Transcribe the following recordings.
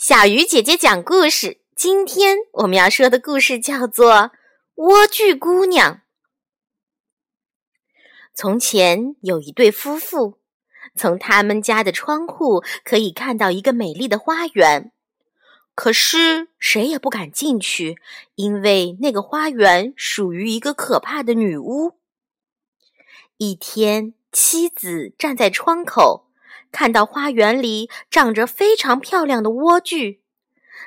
小鱼姐姐讲故事。今天我们要说的故事叫做《莴苣姑娘》。从前有一对夫妇，从他们家的窗户可以看到一个美丽的花园，可是谁也不敢进去，因为那个花园属于一个可怕的女巫。一天，妻子站在窗口。看到花园里长着非常漂亮的莴苣，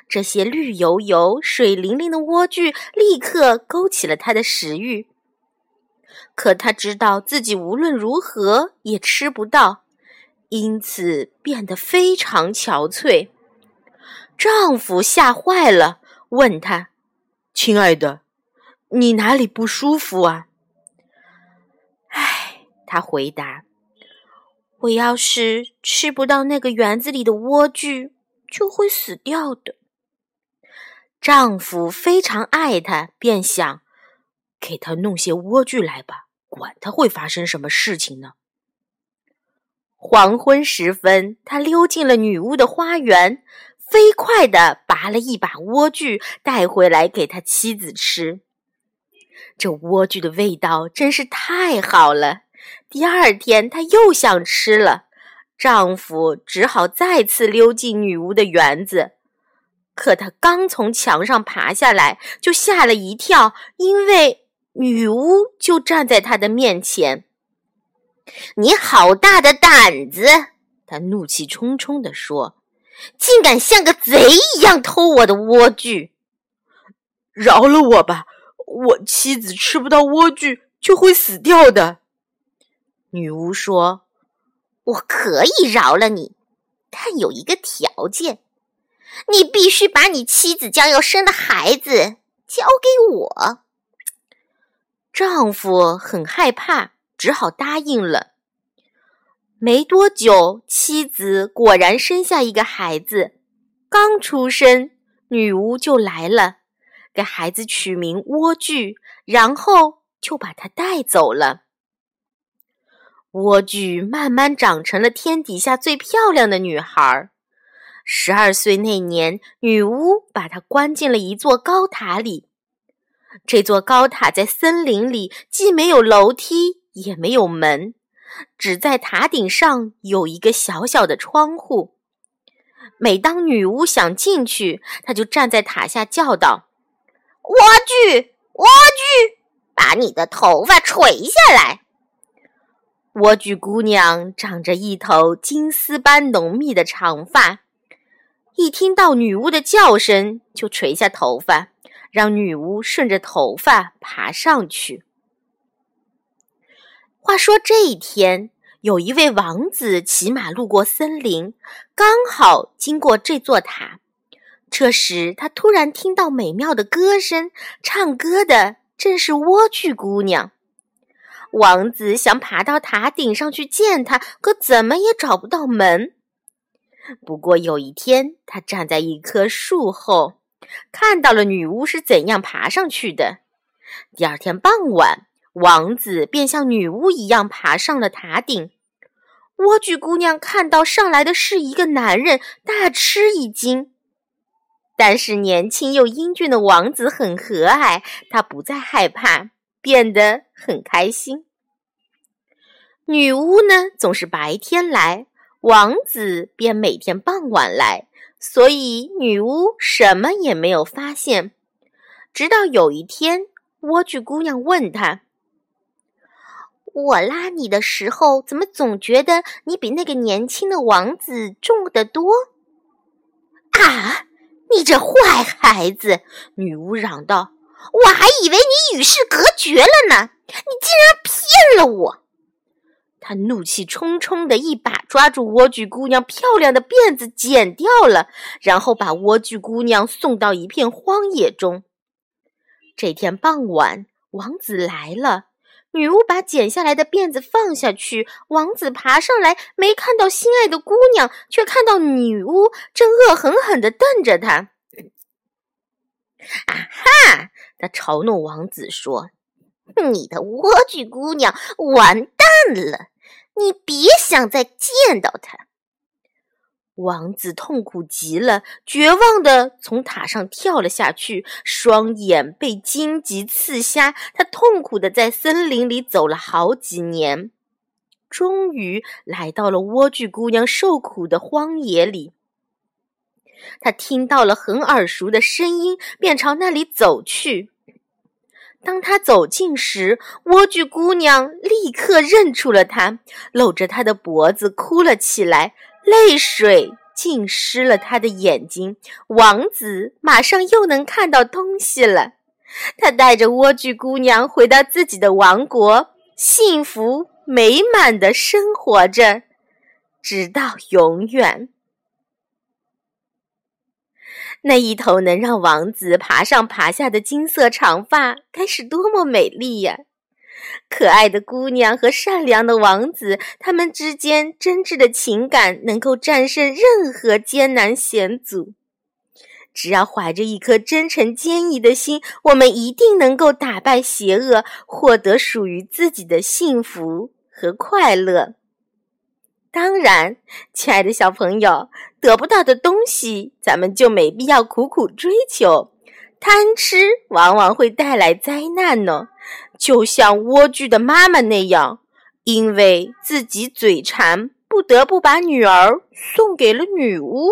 这些绿油油、水灵灵的莴苣立刻勾起了他的食欲。可他知道自己无论如何也吃不到，因此变得非常憔悴。丈夫吓坏了，问他：“亲爱的，你哪里不舒服啊？”唉，他回答。我要是吃不到那个园子里的莴苣，就会死掉的。丈夫非常爱她，便想给她弄些莴苣来吧，管它会发生什么事情呢。黄昏时分，他溜进了女巫的花园，飞快地拔了一把莴苣带回来给他妻子吃。这莴苣的味道真是太好了。第二天，她又想吃了，丈夫只好再次溜进女巫的园子。可他刚从墙上爬下来，就吓了一跳，因为女巫就站在他的面前。“你好大的胆子！”他怒气冲冲地说，“竟敢像个贼一样偷我的莴苣！饶了我吧，我妻子吃不到莴苣就会死掉的。”女巫说：“我可以饶了你，但有一个条件，你必须把你妻子将要生的孩子交给我。”丈夫很害怕，只好答应了。没多久，妻子果然生下一个孩子。刚出生，女巫就来了，给孩子取名莴苣，然后就把他带走了。莴苣慢慢长成了天底下最漂亮的女孩。十二岁那年，女巫把她关进了一座高塔里。这座高塔在森林里，既没有楼梯，也没有门，只在塔顶上有一个小小的窗户。每当女巫想进去，她就站在塔下叫道：“莴苣，莴苣，把你的头发垂下来。”莴苣姑娘长着一头金丝般浓密的长发，一听到女巫的叫声，就垂下头发，让女巫顺着头发爬上去。话说这一天，有一位王子骑马路过森林，刚好经过这座塔。这时，他突然听到美妙的歌声，唱歌的正是莴苣姑娘。王子想爬到塔顶上去见她，可怎么也找不到门。不过有一天，他站在一棵树后，看到了女巫是怎样爬上去的。第二天傍晚，王子便像女巫一样爬上了塔顶。莴苣姑娘看到上来的是一个男人，大吃一惊。但是年轻又英俊的王子很和蔼，他不再害怕。变得很开心。女巫呢，总是白天来，王子便每天傍晚来，所以女巫什么也没有发现。直到有一天，莴苣姑娘问他：“我拉你的时候，怎么总觉得你比那个年轻的王子重得多？”啊！你这坏孩子！女巫嚷道。我还以为你与世隔绝了呢，你竟然骗了我！他怒气冲冲的一把抓住莴苣姑娘漂亮的辫子，剪掉了，然后把莴苣姑娘送到一片荒野中。这天傍晚，王子来了，女巫把剪下来的辫子放下去，王子爬上来，没看到心爱的姑娘，却看到女巫正恶狠狠地瞪着他。啊哈！他嘲弄王子说：“你的莴苣姑娘完蛋了，你别想再见到她。”王子痛苦极了，绝望地从塔上跳了下去，双眼被荆棘刺瞎。他痛苦地在森林里走了好几年，终于来到了莴苣姑娘受苦的荒野里。他听到了很耳熟的声音，便朝那里走去。当他走近时，莴苣姑娘立刻认出了他，搂着他的脖子哭了起来。泪水浸湿了他的眼睛，王子马上又能看到东西了。他带着莴苣姑娘回到自己的王国，幸福美满的生活着，直到永远。那一头能让王子爬上爬下的金色长发，该是多么美丽呀！可爱的姑娘和善良的王子，他们之间真挚的情感能够战胜任何艰难险阻。只要怀着一颗真诚坚毅的心，我们一定能够打败邪恶，获得属于自己的幸福和快乐。当然，亲爱的小朋友，得不到的东西，咱们就没必要苦苦追求。贪吃往往会带来灾难呢，就像莴苣的妈妈那样，因为自己嘴馋，不得不把女儿送给了女巫。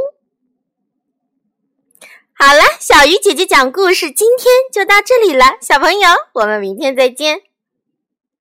好了，小鱼姐姐讲故事，今天就到这里了，小朋友，我们明天再见。